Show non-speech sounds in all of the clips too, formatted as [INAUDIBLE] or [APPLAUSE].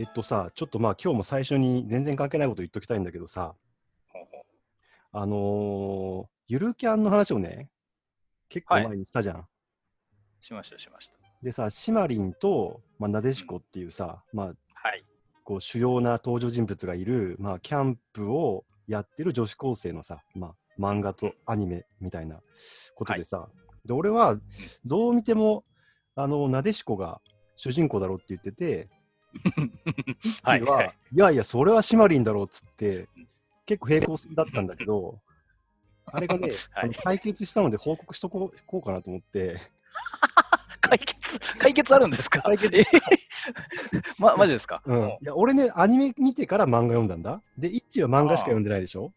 えっとさ、ちょっとまあ今日も最初に全然関係ないこと言っときたいんだけどさ、あのーゆるキャンの話をね、結構はい前にしたじゃん。しました、しました。でさ、シマリンと、まあ、なでしこっていうさ、まあ、はい。こう主要な登場人物がいる、まあ、キャンプをやってる女子高生のさ、まあ、漫画とアニメみたいなことでさ、で俺はどう見てもあのなでしこが主人公だろうって言ってて、[LAUGHS] ははい。いはい、いやいや、それはシマリンだろうっつって、結構平行線だったんだけど、[LAUGHS] あれがね、はい。あの解決したので報告しとこうこうかなと思って、[LAUGHS] 解決、解決あるんですか？解決えま、マジですか、うん、いや俺ね、アニメ見てから漫画読んだんだ。で、1話漫画しか読んでないでしょ？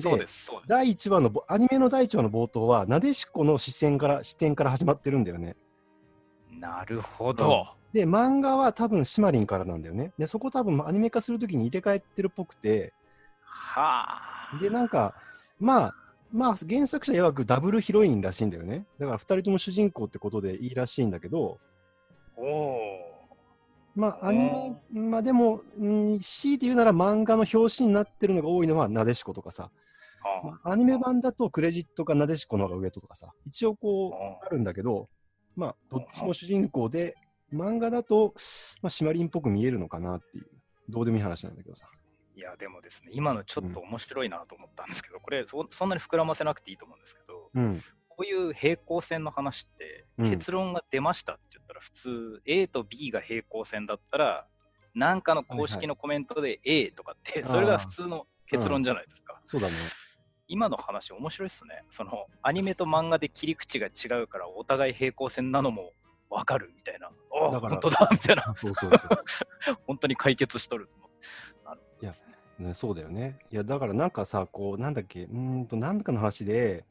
そうです、そうです。第1話のぼ、アニメの第1話の冒頭は、なでしこの視線から、視点から始まってるんだよね。なるほど。で、漫画は多分シマリンからなんだよね。で、そこ多分アニメ化するときに入れ替えてるっぽくて、はあ。で、なんか、まあ、まあ、原作者曰くダブルヒロインらしいんだよね。だから2人とも主人公ってことでいいらしいんだけど、おおまあ、アニメ、まあでも、うん、強いて言うなら漫画の表紙になってるのが多いのはなでしことかさ、ー。はアニメ版だとクレジットがなでしこの方が上とかさ、一応こう、あ。あるんだけど、まあ、どっちも主人公で、漫画だと、まあ、シマリンっぽく見えるのかなっていう、どうでもいい話なんだけどさ。いや、でもですね、今のちょっと面白いなと思ったんですけど、これそ、そんなに膨らませなくていいと思うんですけど、うん。こういう平行線の話って、うん結論が出ましたって言ったら、普通、A と B が平行線だったら、なんかの公式のコメントで A とかって、はいそれが普通の結論じゃないですか。そうだね。今の話、面白いですね。そのアニメと漫画で切り口が違うから、お互い平行線なのも分かるみたいな、あだから本当だ [LAUGHS] みたいな、あそうそうそう。[LAUGHS] 本当に解決しとるるほどですね。ね、そうだよね。いや、だからなんかさ、こう、なんだっけ、うーんと、なんかの話で、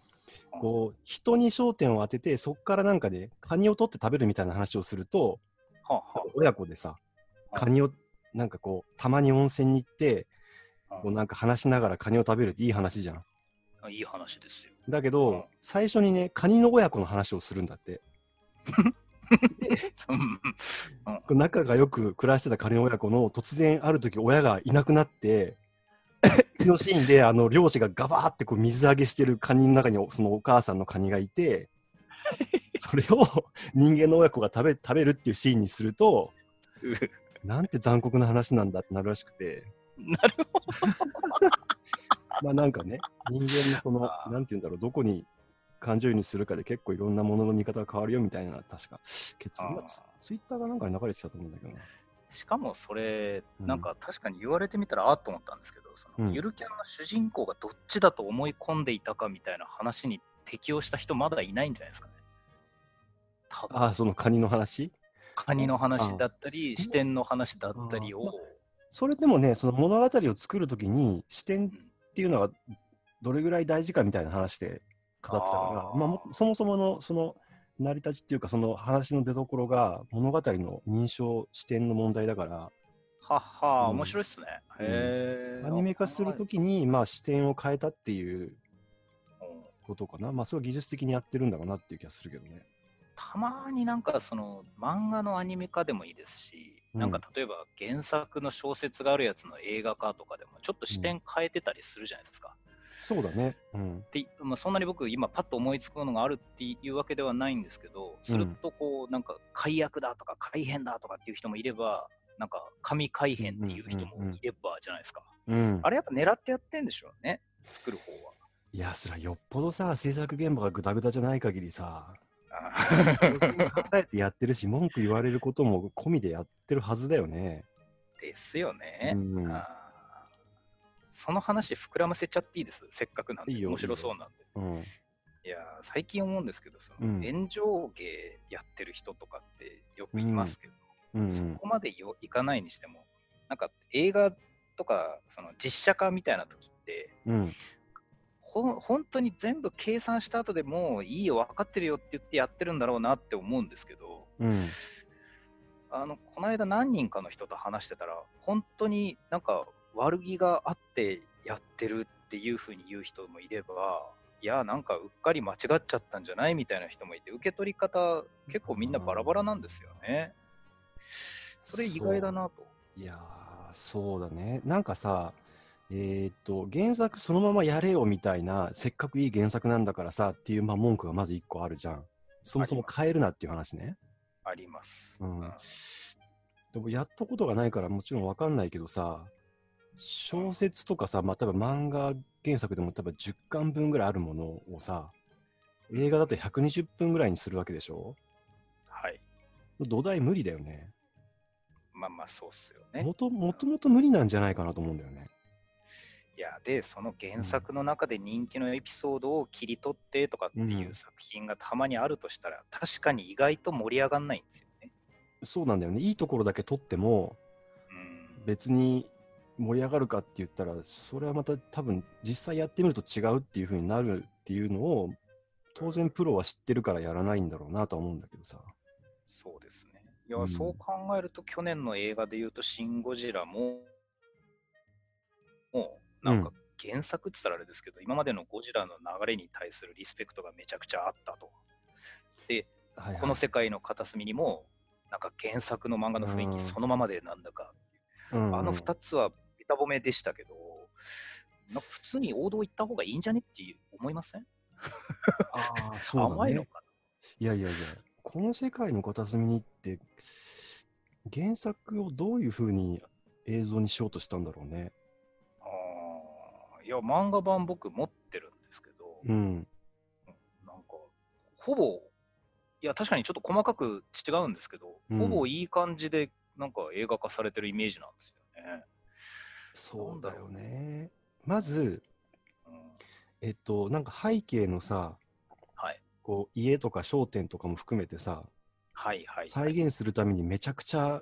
こう、人に焦点を当てて、そこからなんかね、カニを取って食べるみたいな話をすると、はあは親子でさ、カニを、なんかこう、たまに温泉に行って、あこうなんか話しながらカニを食べるっていい話じゃん。あいい話ですよ。だけうんど、最初にね、カニの親子の話をするんだって。[LAUGHS] 仲がよく暮らしてたカニの親子の突然ある時親がいなくなって、次のシーンであの漁師がガバーってこう水揚げしてるカニの中にそのお母さんのカニがいて、それを人間の親子が食べ食べるっていうシーンにすると、なんて残酷な話なんだってなるらしくて、なるほ [LAUGHS] まあなんかね、人間のそのなんて言うんだろう、どこに感情移入するかで結構いろんなものの見方が変わるよみたいな、確か結論がツツイッターがなんかに流れてきたと思うんだけどな。しかもそれ、うんなん。か確かに言われてみたらあっと思ったんですけど、そのうん。ゆるキャンの主人公がどっちだと思い込んでいたかみたいな話に適応した人まだいないんじゃないですかね。多分。ああ、そのカニの話？カニの話だったあり、視点の話だったりを、それでもね、その物語を作るときに視点っていうのはどれぐらい大事かみたいな話で語ってたから、まあも、そもそものその成り立ちっていうか、その話の出どころが物語の認証視点の問題だから、はっは、うん面白いっすね。うんへーアニメ化するときに、まあ、視点を変えたっていううんことかな。まあ、それを技術的にやってるんだろうなっていう気がするけどね。たまになんかその漫画のアニメ化でもいいですし、うんなんか例えば原作の小説があるやつの映画化とかでもちょっと視点変えてたりするじゃないですか。そうだね。うん。でまあ、そんなに僕今パッと思いつくものがあるっていうわけではないんですけど、するとこうなんか改悪だとか改変だとかっていう人もいれば、なんか神改変っていう人もいればじゃないですか。うん。あれやっぱ狙ってやってんでしょうね、作る方は。いや、それはよっぽどさ、制作現場がグダグダじゃない限りさ、考えてやってるし、文句言われることも込みでやってるはずだよね。ですよね。うんあーその話膨らませちゃっていいです、せっかくなんで。いいよ面白そうなんで。うん。いやー、最近思うんですけど、そのうん炎上芸やってる人とかってよくいますけど、うんそこまでよいかないにしても、なんか映画とかその実写化みたいな時って、うん。ほん本当に全部計算した後でもういいよ、分かってるよって言ってやってるんだろうなって思うんですけど、うん。あのこの間何人かの人と話してたら、本当になんか悪気があってやってるっていうふうに言う人もいれば、いや、なんかうっかり間違っちゃったんじゃないみたいな人もいて、受け取り方、結構みんなバラバラなんですよね。それ意外だなと。いやー、そうだね。なんかさ、えーっと、原作そのままやれよみたいな、せっかくいい原作なんだからさっていう、まあ、文句がまず一個あるじゃん。そもそも変えるなっていう話ね。あります。うんうんでもやったことがないからもちろんわかんないけどさ、小説とかさ、まあ、例えば漫画原作でも多分10巻分ぐらいあるものをさ、映画だと120分ぐらいにするわけでしょ？はい。土台無理だよね。まあまあ、そうっすよね。もともと無理なんじゃないかなと思うんだよね。いや、で、その原作の中で人気のエピソードを切り取ってとかっていう作品がたまにあるとしたら、確かに意外と盛り上がんないんですよね。そうなんだよね。いいところだけ取っても、うん。別に盛り上がるかって言ったら、それはまた多分実際やってみると違うっていう風になるっていうのを、当然プロは知ってるからやらないんだろうなとは思うんだけどさ。そうですね。いや、うんそう考えると、去年の映画で言うと、シン・ゴジラも、もう、なんか原作って言ったらあれですけど、今までのゴジラの流れに対するリスペクトがめちゃくちゃあったと。で、はいはいこの世界の片隅にも、なんか原作の漫画の雰囲うん気そのままでなんだか、うんうんあの2つはベタ褒めでしたけど、なんか普通に王道行った方がいいんじゃねっていう思いません？ああ、そうだね。甘いのかいやいやいや、この世界の片隅にって、原作をどういう風に映像にしようとしたんだろうね。なあーいや、漫画版僕持ってるんですけど、うん。なんか、ほぼ、いや、確かにちょっと細かく違うんですけど、うんほぼいい感じで、なんか映画化されてるイメージなんですよね。そうだよね。まず、うん、えっと、なんか背景のさ、はい。こう家とか商店とかも含めてさ、はいはい。再現するためにめちゃくちゃ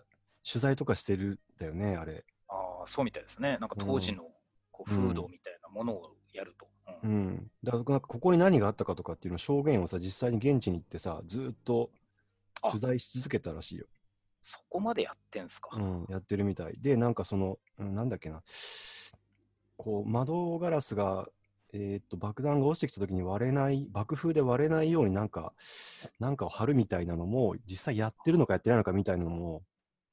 取材とかしてるんだよね、あれ。ああ、そうみたいですね。なんか当時のこううん風土みたいなものをやると。ううんん。だからなんかここに何があったかとかっていうのを証言をさ、実際に現地に行ってさ、ずーっとあ取材し続けたらしいよ。そこまでやってんすか？うん、やってるみたい。で、なんかその、うんなんだっけな、こう、窓ガラスが、えーっと、爆弾が落ちてきた時に割れない、爆風で割れないようになんか、なんかを貼るみたいなのも、実際やってるのかやってないのかみたいなのも、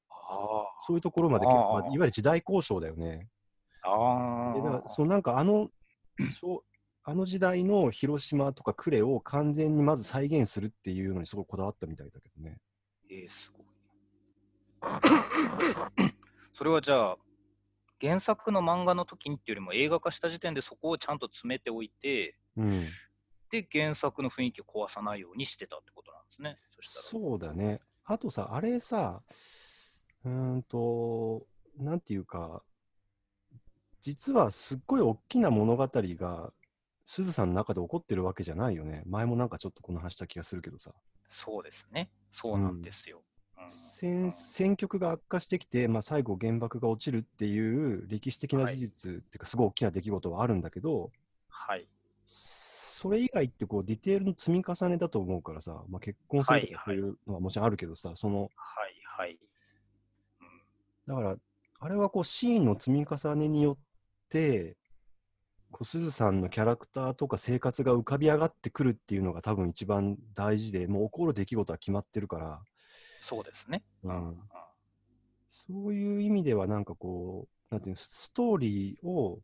あそういうところまでまあいわゆる時代交渉だよね。あ。で、だから、そのなんかあの、そうあの時代の広島とか呉を完全にまず再現するっていうのにすごいこだわったみたいだけどね。えー、すごい。[LAUGHS] それはじゃあ、原作の漫画の時にっていうよりも映画化した時点でそこをちゃんと詰めておいて、うん。で、原作の雰囲気を壊さないようにしてたってことなんですね。そしたそうだね。あとさ、あれさ、うーんと、なんていうか、実はすっごい大きな物語が、すずさんの中で起こってるわけじゃないよね。前もなんかちょっとこの話した気がするけどさ。ら。そうですね。そうなんですよ。うん戦戦局が悪化してきて、まあ、最後原爆が落ちるっていう歴史的な事実、っていうかすごい大きな出来事はあるんだけど、はい。それ以外ってこうディテールの積み重ねだと思うからさ、まあ、結婚するとかそういうのはもちろんあるけどさ、そのはい。はい。うんだから、あれはこうシーンの積み重ねによって、こうすずさんのキャラクターとか生活が浮かび上がってくるっていうのが多分一番大事で、もう起こる出来事は決まってるから、そうですね。うんそういう意味ではなんかこう、なんていうの、ストーリーを、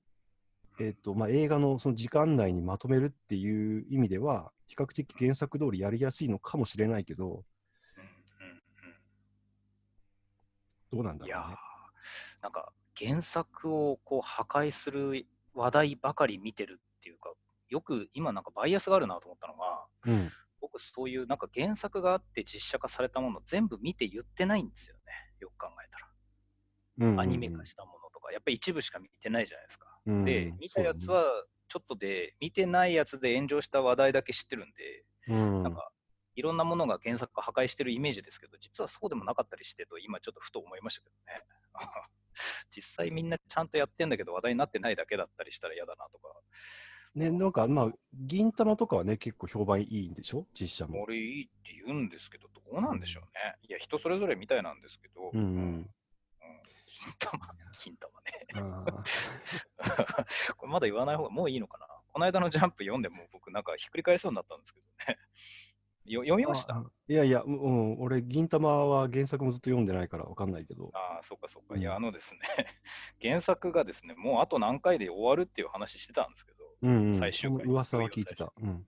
えっ、と、まあ、映画のその時間内にまとめるっていう意味では、比較的原作通りやりやすいのかもしれないけど、どうなんだうんいや。なんか原作をこう破壊する話題ばかり見てるっていうか、よく今なんかバイアスがあるなと思ったのが、うん。僕そういうなんか原作があって実写化されたもの全部見て言ってないんですよね。よく考えたら。うんうんうんアニメ化したものとか、やっぱり一部しか見てないじゃないですか。うんで、見たやつはちょっとで、見てないやつで炎上した話題だけ知ってるんで、うんなんかいろんなものが原作を破壊してるイメージですけど、実はそうでもなかったりしてと、今ちょっとふと思いましたけどね。[LAUGHS] 実際みんなちゃんとやってんだけど話題になってないだけだったりしたら嫌だなとか。ね、なんかまあ、銀玉とかはね、結構評判いいんでしょ？実写も。俺いいって言うんですけど、どうなんでしょうね。いや、人それぞれみたいなんですけど、うんうんうん金玉、金玉ね。あ [LAUGHS] これまだ言わない方がもういいのかな？この間のジャンプ読んでも僕なんかひっくり返りそうになったんですけどね。よ読みました？あいやいや、うんうん、俺、銀玉は原作もずっと読んでないからわかんないけど。ああ、そうかそうか。うんいや、あのですね、[LAUGHS] 原作がですね、もうあと何回で終わるっていう話してたんですけど、うんうん、最噂は聞いてた。うん。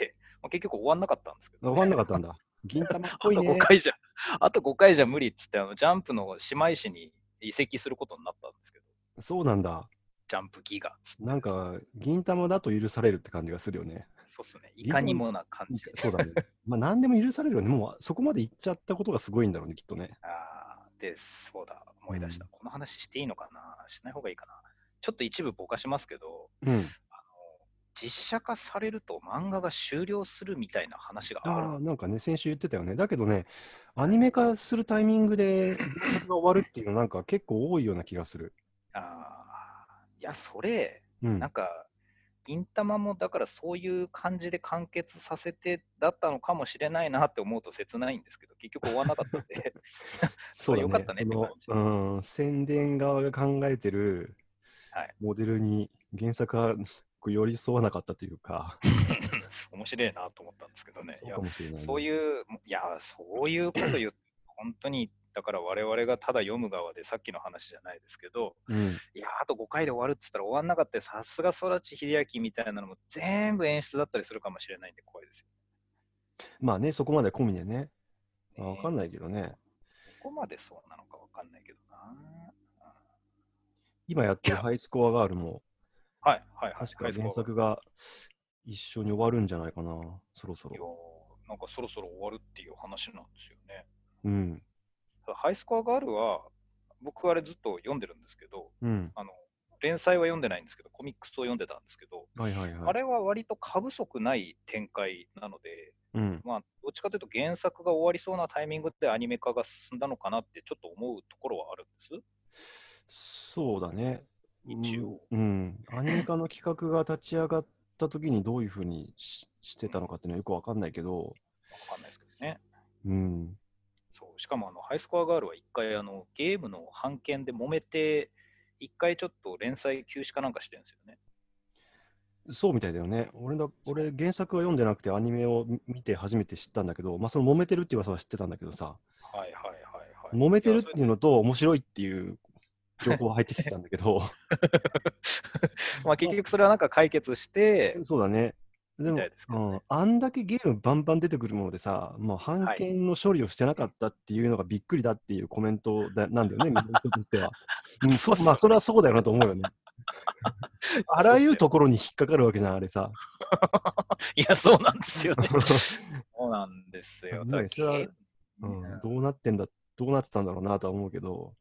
え [LAUGHS] まあ、結局終わんなかったんですけど、わかんなかったんだ。[LAUGHS] 銀玉っぽいあとね5。回じゃ、あと5回じゃ無理っつって、あのジャンプの姉妹誌に移籍することになったんですけど、そうなんだ。ジャンプギガなんか、銀玉だと許されるって感じがするよね。そうっすね、いかにもな感じ。そうだね。[LAUGHS] まあ、何でも許されるよね。もう、そこまで行っちゃったことがすごいんだろうね、きっとね。あーで、そうだ、思い出した。うんこの話していいのかなしない方がいいかなちょっと一部ぼかしますけど、うん。実写化されると漫画が終了するみたいな話があるああ、なんかね、先週言ってたよね。だけどね、アニメ化するタイミングで原作が終わるっていうのなんか結構多いような気がする。あーいや、それ、うんなん。か、銀玉もだからそういう感じで完結させてだったのかもしれないなって思うと切ないんですけど、結局終わんなかったんで、[LAUGHS] [LAUGHS] そうだね。よかったねって感じうん、宣伝側が考えてるはいモデルに原作がこう寄り添わなかったというか、[LAUGHS] 面白いなと思ったんですけどね。そうかもしれないね、そういう、いや、そういうこと言う、本当に、だから我々がただ読む側で、さっきの話じゃないですけど、うん。いや、あと5回で終わるっつったら終わんなかったさすが空知秀明みたいなのも全部演出だったりするかもしれないんで怖いですよ。まあね、そこまで込みでね。まあ、わかんない。けどね。ここまでそうなのかわかんないけどな。今やってるハイスコアガールも、はい、はい、はい。確か原い作が一緒に終わるんじゃないかな、そろそやろ。ーなんかそろそろ終わるっていう話なんですよね。うん。ハイスコアガールは、僕あれずっと読んでるんですけど、うん。あの、連載は読んでないんですけど、コミックスを読んでたんですけど、はいはいはい。あれは割と過不足ない展開なので、うん。まあ、どっちかというと原作が終わりそうなタイミングでアニメ化が進んだのかなってちょっと思うところはあるんです。そうだね。一応うん。うん。アニメ化の企画が立ち上がった時にどういうふうにししてたのかっていうのはよくわかんないけど、わかんないですけどね。うん。そうしかもあのハイスコアガールは一回あのゲームの版権で揉めて、一回ちょっと連載休止かなんかしてるんですよね。そうみたいだよね。俺だ俺原作は読んでなくてアニメを見見て初めて知ったんだけど、まあその揉めてるっていう噂は知ってたんだけどさ、はいはいはいはい。揉めてるっていいうのと面白いっていう情報が入ってきてたんだけど、[LAUGHS] まあ結局それはなんか解決して、そうだね。でもねうん、あんだけゲームバンバン出てくるものでさ、もう版権の処理をしてなかったっていうのがびっくりだっていうコメントだなんだよね、みんな人としては。うん、[LAUGHS] そまあ、それはそうだよなと思うよ [LAUGHS] ね。あらゆるところに引っかかるわけじゃん、あれさ。いや、そうなんですよね。そうなんですよ。ねそれはうん、どうなってんだ、どうなってたんだろうなとは思うけど、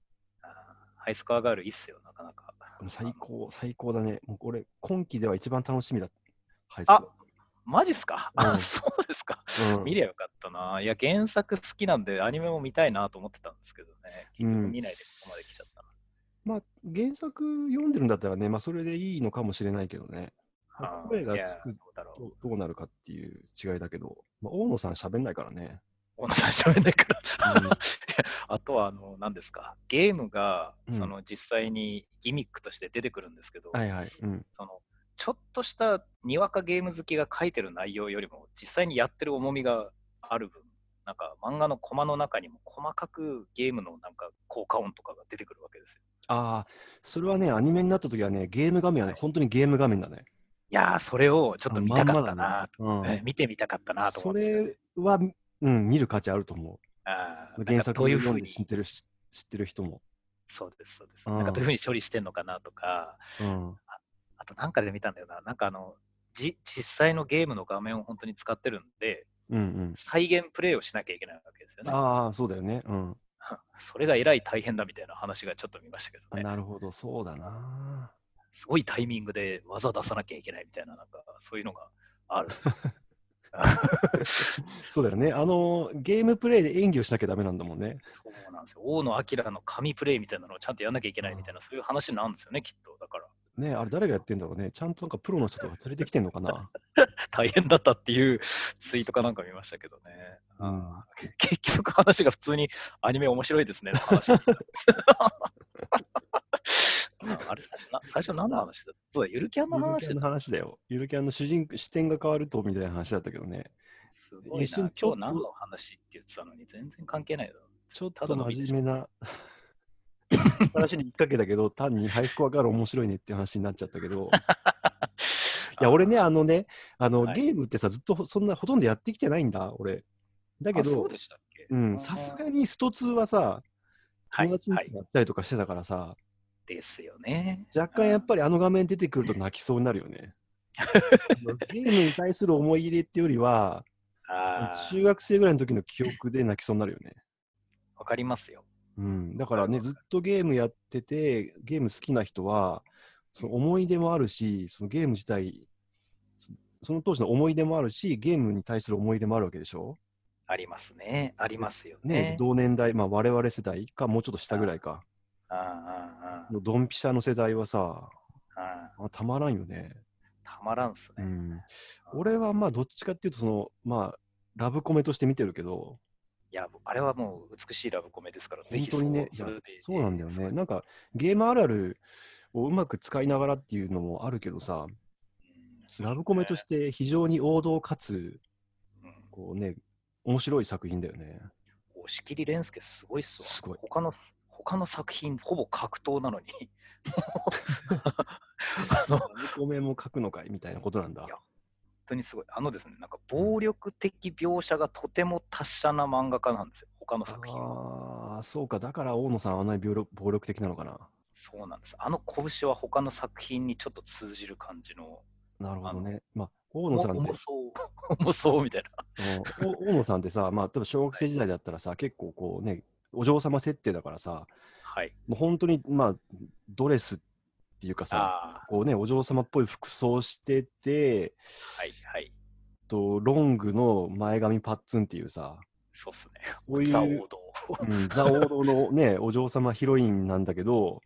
ハイスコアガールいいっすよ、なかなか。最高、最高だね。もうこれ、今期では一番楽しみだ。ハイスコマジっすか、うんあ、[LAUGHS] そうですか。ア。うん見りゃよかったな。いや、原作好きなんで、アニメも見たいなと思ってたんですけどね。結局見ないでここまで来ちゃったな。まあ、原作読んでるんだったらね、まあ、それでいいのかもしれないけどね。声がつくどうだろう。どうどうなるかっていう違いだけど、まあ、大野さん喋んないからね。小野さん喋んないから。うん [LAUGHS] あとは、あの、何ですか？ゲームが、うんその、実際にギミックとして出てくるんですけど、はいはい。うん。その、ちょっとしたにわかゲーム好きが書いてる内容よりも、実際にやってる重みがある分、なんか漫画のコマの中にも細かくゲームのなんか効果音とかが出てくるわけですよ。ああ、それはね、アニメになった時はね、ゲーム画面はね、本当にゲーム画面だね。いやー、それをちょっと見たかったな、まんまだねうんえ見てみたかったなと思そうんですよね、れは、うん、見る価値あると思う。原作を読んで知ってるし知ってる人も。そうです、そうです。うんなんかどういうふうに処理してんのかなとか、うん。あとなんかで見たんだよな、なんかあの、じ実際のゲームの画面を本当に使ってるんで、うんうん。再現プレイをしなきゃいけないわけですよね。ああ、そうだよね。うん。[LAUGHS] それがえらい大変だみたいな話がちょっと見ましたけどあね。なるほど、そうだな。すごいタイミングで技出さなきゃいけないみたいな、なんかそういうのがある。[LAUGHS] [LAUGHS] そうだよね。あの、ゲームプレイで演技をしなきゃダメなんだもんね。そうなんですよ。大野明の神プレイみたいなのをちゃんとやんなきゃいけないみたいな、そういう話なんですよね、きっと。だから、ねあれ誰がやってんだろうね。ちゃんとなんかプロの人とか連れてきてんのかな？[LAUGHS] 大変だったっていうツイートかなんか見ましたけどね。うん結局話が普通にアニメ面白いですねの話 [LAUGHS] ああれな最初何の話だった？そうだ、ゆるキャンのゆる話だキャンの話だよ。ゆるキャンの主人視点が変わるとみたいな話だったけどね。すごいな。一瞬今日何の話って言ってたのに全然関係ないだろ。ちょったと真面目な話に引っ掛けたけど、単にハイスコアから面白いねっていう話になっちゃったけど、[LAUGHS] いや、俺ね、あのね、あの、はい。ゲームってさ、ずっとそんなほとんどやってきてないんだ、俺。だけどさすがにスト2はさ、はい友達にはいやったりとかしてたからさ、ですよね。若干やっぱりあの画面出てくると泣きそうになるよね。[LAUGHS] ゲームに対する思い入れっていうよりは、中学生ぐらいの時の記憶で泣きそうになるよね。わかりますよ。うん、だからね、ずっとゲームやってて、ゲーム好きな人は、その思い出もあるし、そのゲーム自体、そその当時の思い出もあるし、ゲームに対する思い出もあるわけでしょ？ありますね。ありますよねね。同年代、まあ我々世代か、もうちょっと下ぐらいか。ああのドンピシャの世代はさ、ーあたまらんよね。たまらんっすね。うん。俺はまあどっちかっていうと、その、まあ、ラブコメとして見てるけど、いや、あれはもう美しいラブコメですから、本当にね、そそうなんだよね。なんか、ゲームあるあるをうまく使いながらっていうのもあるけどさ、うんラブコメとして非常に王道かつ、うんこうね、面白い作品だよね。押切蓮介すごいっすわ。すごい他の、他の作品、ほぼ格闘なのに。[LAUGHS] あのラブコメも書くのかいみたいなことなんだ本当にすごい。あのですね、なんか暴力的描写がとても達者な漫画家なんですよ、他の作品は。ああ、そうか。だから大野さんはあんなに暴力暴力的なのかな。そうなんです。あの拳は他の作品にちょっと通じる感じの、なるほどね。まあ、大野さんって重、そう、[LAUGHS] 重そうみたいな。大野さんってさ、まあ、例えば小学生時代だったらさ、結構こうね、お嬢様設定だからさ、はい。もう本当に、まあ、ドレスっていうかさ、こうね、お嬢様っぽい服装してて、はいはい。とロングの前髪パッツンっていうさ、そうっすね。そういうザ王道。うん、ザ王道のね、[LAUGHS] お嬢様ヒロインなんだけど、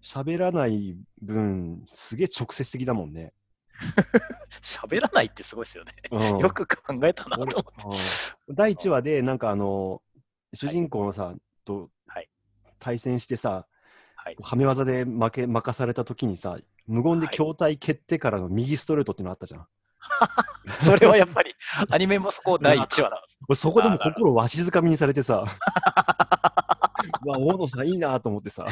喋らない分、すげえ直接的だもんね。[LAUGHS] 喋らないってすごいですよね。うんよく考えたなと思俺って。うん第1話で、なんかあの、主人公のさ、とはい対戦してさ、はい。はめ技で負け任された時にさ、無言ではい筐体蹴ってからの右ストレートってのあったじゃん。[LAUGHS] それはやっぱり、アニメもそこ第1話なんです。俺そこでも心をわしづかみにされてさ、[LAUGHS] うわ、大野さんいいなと思ってさ、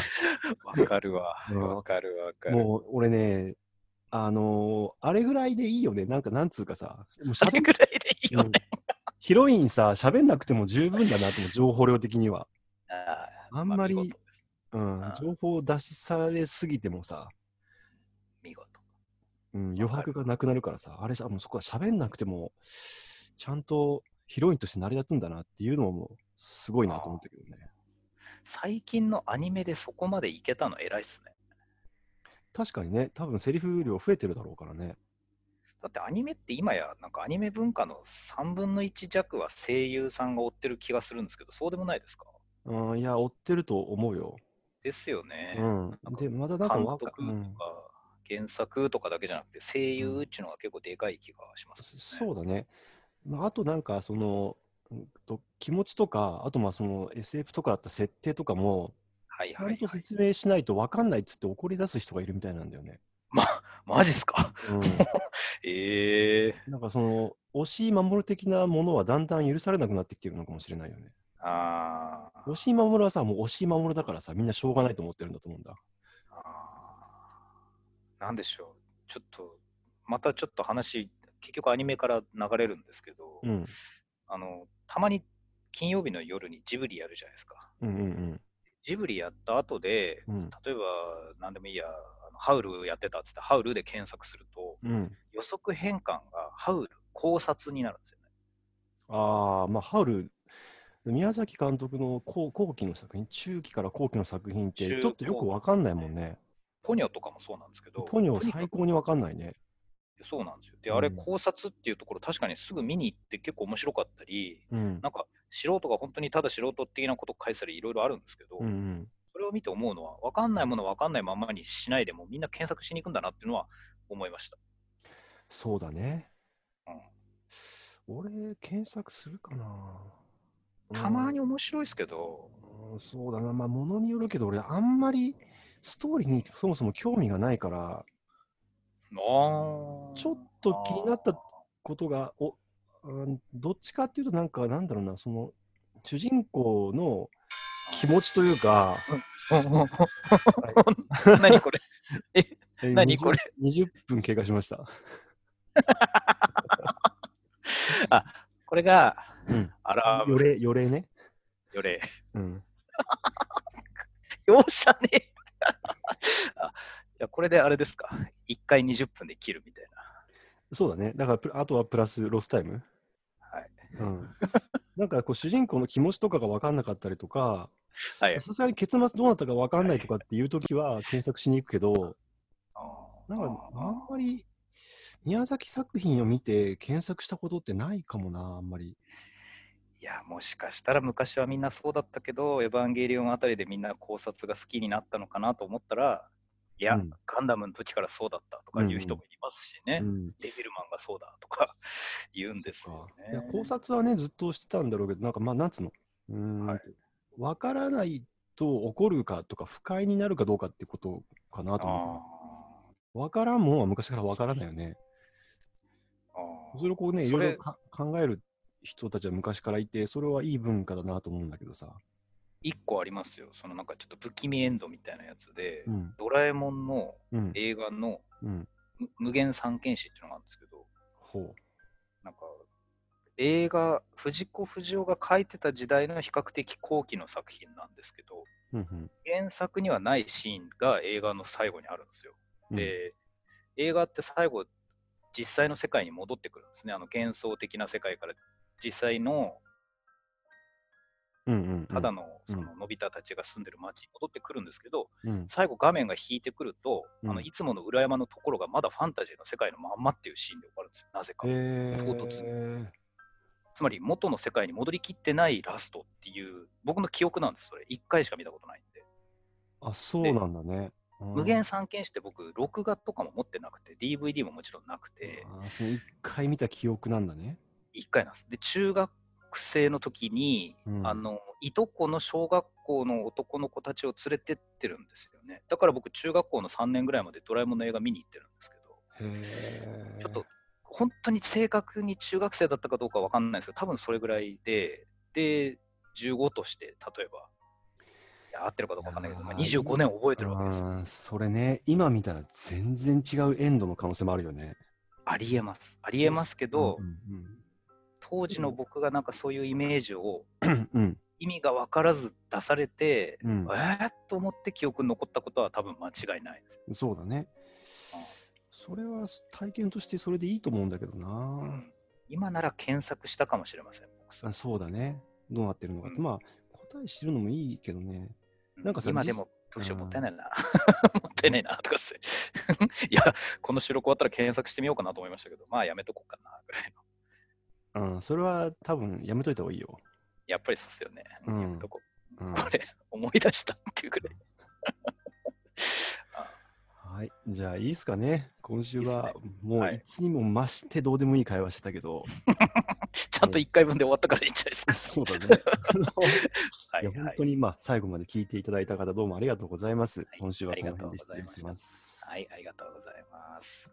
わかるわ。うんわかるわかる。もう俺ね、あのーあれぐらいでいいよね。なんかなんつうかさ、もうそれ喋ぐらいでいいよね。ヒロインさ、喋んなくても十分だなと思う、情報量的には。あーあんまりうん情報を出しされすぎてもさ、見事。うん、余白がなくなるからさ、あれじゃ、もうそこは喋んなくても、ちゃんとヒロインとして成り立つんだなっていうのも、すごいなと思ったけどね。最近のアニメでそこまでいけたの偉いっすね。確かにね、多分セリフ量増えてるだろうからね。だってアニメって今や、なんかアニメ文化の3分の1弱は声優さんが追ってる気がするんですけど、そうでもないですか？うん、いや、追ってると思うよ。ですよね。うんで、まだなんか監督とうんか、原作とかだけじゃなくて、声優っていうのが結構でかい気がします、ねそうだね。まあ、あとなんか、その、うんと気持ちとか、あとまあその SF とかだった設定とかも、ちゃはいはい、はい。んと説明しないと分かんないっつって怒り出す人がいるみたいなんだよね。マジっすか？うん。[LAUGHS] ええなんかその、押し守る的なものはだんだん許されなくなってきてるのかもしれないよね。あー押し守るはさ、もう押し守るだからさ、みんなしょうがないと思ってるんだと思うんだ。あー。なんでしょう。ちょっと、またちょっと話、結局アニメから流れるんですけど、うん。あの、たまに金曜日の夜にジブリやるじゃないですか。うんうんジブリやった後で、うん。うん。例えば、なんでもいいや、ハウルやってたっつって、ハウルで検索すると、うん。予測変換がハウル考察になるんですよね。ああ、まあ、ハウル、宮崎監督の後後期の作品、中期から後期の作品って、中ちょっとよくわかんないもんね。ポニョとかもそうなんですけど、ポニョ最高にわかんないね。そうなんですよ。で、あれ、うん考察っていうところ、確かにすぐ見に行って結構面白かったり、うん。なんか素人が本当にただ素人的なことを書いてたりいろいろあるんですけど、うんうん。それを見て思うのは、分かんないもの分かんないままにしないでも、みんな検索しに行くんだなっていうのは思いました。そうだね。うん俺、検索するかな。たまに面白いですけど、うん、そうだな。まあ、ものによるけど、俺、あんまりストーリーにそもそも興味がないから、ちょっと気になったことが、お、うんどっちかっていうと、なんか、なんだろうな、その、主人公の気持ちというか、[LAUGHS] 何これ？え何これ？20, 20分経過しました。[LAUGHS] あ、これが、うん。アラーム、予例、予例ね。よれ、うん。[LAUGHS] 容赦ねあじゃあこれであれですか、1回20分で切るみたいな。そうだね。だからプ、あとはプラスロスタイム。はい。うん。なんかこう主人公の気持ちとかが分かんなかったりとか、はい。さすがに結末どうなったか分かんないとかっていうときは検索しに行くけど、なんかあんまり宮崎作品を見て検索したことってないかもな、あんまり。いや、もしかしたら昔はみんなそうだったけど、エヴァンゲリオンあたりでみんな考察が好きになったのかなと思ったら、いや、うんガンダムの時からそうだったとかいう人もいますしね、うん。デビルマンがそうだとか [LAUGHS] 言うんですよいやね。考察はね、ずっとしてたんだろうけど、なんかまあ、なんつうの、うーん、はい分からないと起こるかとか、不快になるかどうかってことかなとあ思う。分からんもんは昔から分からないよね。それをこうね、いろいろか考える人たちは昔からいて、それはいい文化だなと思うんだけどさ。一個ありますよ、そのなんかちょっと不気味エンドみたいなやつで、うん、ドラえもんのうん、映画のうん。む無限三剣士っていうのがあるんですけど、ほなんか映画、藤子不二雄が書いてた時代の比較的後期の作品なんですけど、う。うん、うん。原作にはないシーンが映画の最後にあるんですよ。うん、で、映画って最後、実際の世界に戻ってくるんですね。あの幻想的な世界から実際の。ただのうんそののび太たちが住んでる街に戻ってくるんですけど、うん、最後画面が引いてくると、あうんのいつもの裏山のところがまだファンタジーの世界のまんまっていうシーンで終わるんですよ。なぜか。へ唐突ーつまり元の世界に戻りきってないラストっていう、僕の記憶なんです、それ。1回しか見たことないんで。あ、そうなんだね。無限三剣士って僕、録画とかも持ってなくて、DVD ももちろんなくて、あーその一回見た記憶なんだね。1回なんです。で、中学生の時に、うんあの、いとこの小学校の男の子たちを連れてってるんですよね。だから僕、中学校の3年ぐらいまでドラえもんの映画見に行ってるんですけど。ちょっと、本当に正確に中学生だったかどうかわかんないですけど、多分それぐらいで、で、15として、例えば、合ってるかどうかわかんないけど、まあ、あー25年覚えてるわけですそれね、今見たら全然違うエンドの可能性もあるよね。ありえます。ありえますけど、うん当時の僕がなんかそういうイメージをうんうん意味が分からず出されて、うんえー？っと思って記憶に残ったことは多分間違いないです。うん、そうだね。それは体験としてそれでいいと思うんだけどな。今なら検索したかもしれません。あそうだね。どうなってるのかって。うんまあ、答え知るのもいいけどね。なんかさ実今でもどうしよううんもったいないな。[LAUGHS] もったいないなとかっす [LAUGHS] いや、この収録終わったら検索してみようかなと思いましたけど、まあやめとこうかな。うん、それは多分やめといた方がいいよ。やっぱりそうっすよね。うんやめとこううん、これ、思い出したっていうぐらい。[LAUGHS] はい。じゃあ、いいっすかね。今週は、いもう、はいいつにも増してどうでもいい会話してたけど、[LAUGHS] ちゃんと1回分で終わったからいいんじゃないですか。[LAUGHS] そうだね。はいや、本はい当。に、まあ、最後まで聞いていただいた方、どうもありがとうございます。い今週はこの辺でありがとうございました失礼します。はい、ありがとうございます。